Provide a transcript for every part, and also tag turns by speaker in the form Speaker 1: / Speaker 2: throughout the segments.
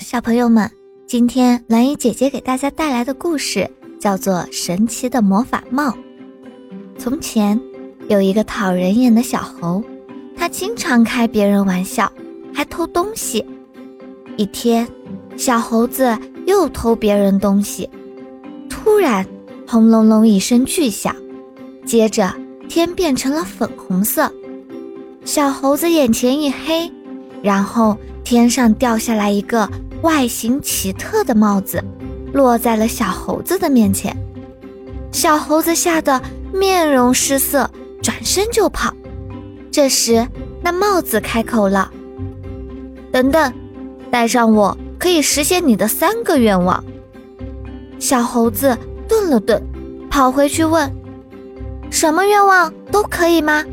Speaker 1: 小朋友们，今天蓝姨姐姐给大家带来的故事叫做《神奇的魔法帽》。从前有一个讨人厌的小猴，他经常开别人玩笑，还偷东西。一天，小猴子又偷别人东西，突然，轰隆隆一声巨响，接着天变成了粉红色，小猴子眼前一黑，然后。天上掉下来一个外形奇特的帽子，落在了小猴子的面前。小猴子吓得面容失色，转身就跑。这时，那帽子开口了：“等等，带上我可以实现你的三个愿望。”小猴子顿了顿，跑回去问：“什么愿望都可以吗？”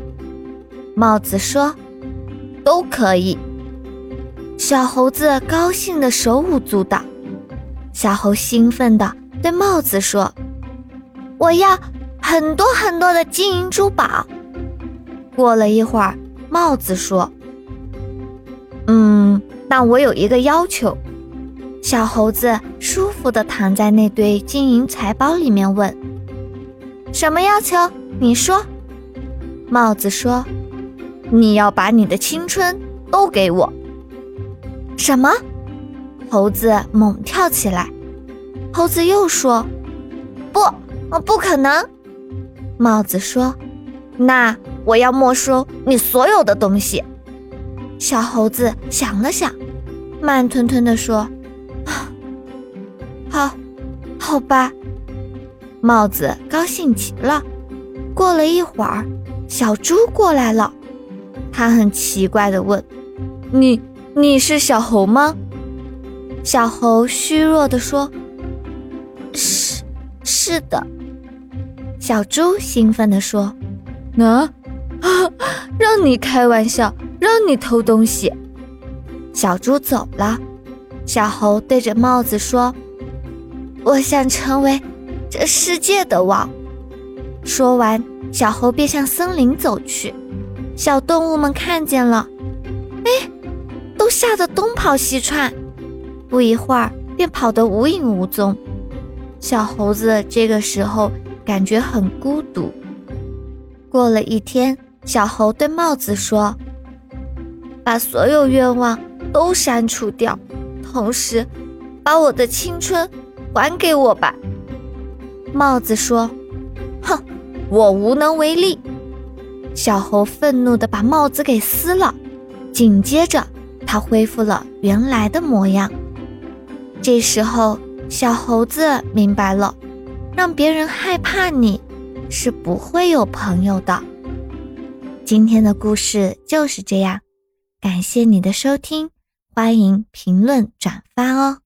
Speaker 1: 帽子说：“都可以。”小猴子高兴的手舞足蹈，小猴兴奋的对帽子说：“我要很多很多的金银珠宝。”过了一会儿，帽子说：“嗯，那我有一个要求。”小猴子舒服的躺在那堆金银财宝里面，问：“什么要求？你说。”帽子说：“你要把你的青春都给我。”什么？猴子猛跳起来。猴子又说：“不，不可能。”帽子说：“那我要没收你所有的东西。”小猴子想了想，慢吞吞地说：“好，好吧。”帽子高兴极了。过了一会儿，小猪过来了，他很奇怪地问：“你？”你是小猴吗？小猴虚弱地说：“是，是的。”小猪兴奋地说：“啊，让你开玩笑，让你偷东西。”小猪走了，小猴对着帽子说：“我想成为这世界的王。”说完，小猴便向森林走去。小动物们看见了，哎。都吓得东跑西窜，不一会儿便跑得无影无踪。小猴子这个时候感觉很孤独。过了一天，小猴对帽子说：“把所有愿望都删除掉，同时把我的青春还给我吧。”帽子说：“哼，我无能为力。”小猴愤怒地把帽子给撕了，紧接着。它恢复了原来的模样。这时候，小猴子明白了，让别人害怕你，是不会有朋友的。今天的故事就是这样，感谢你的收听，欢迎评论转发哦。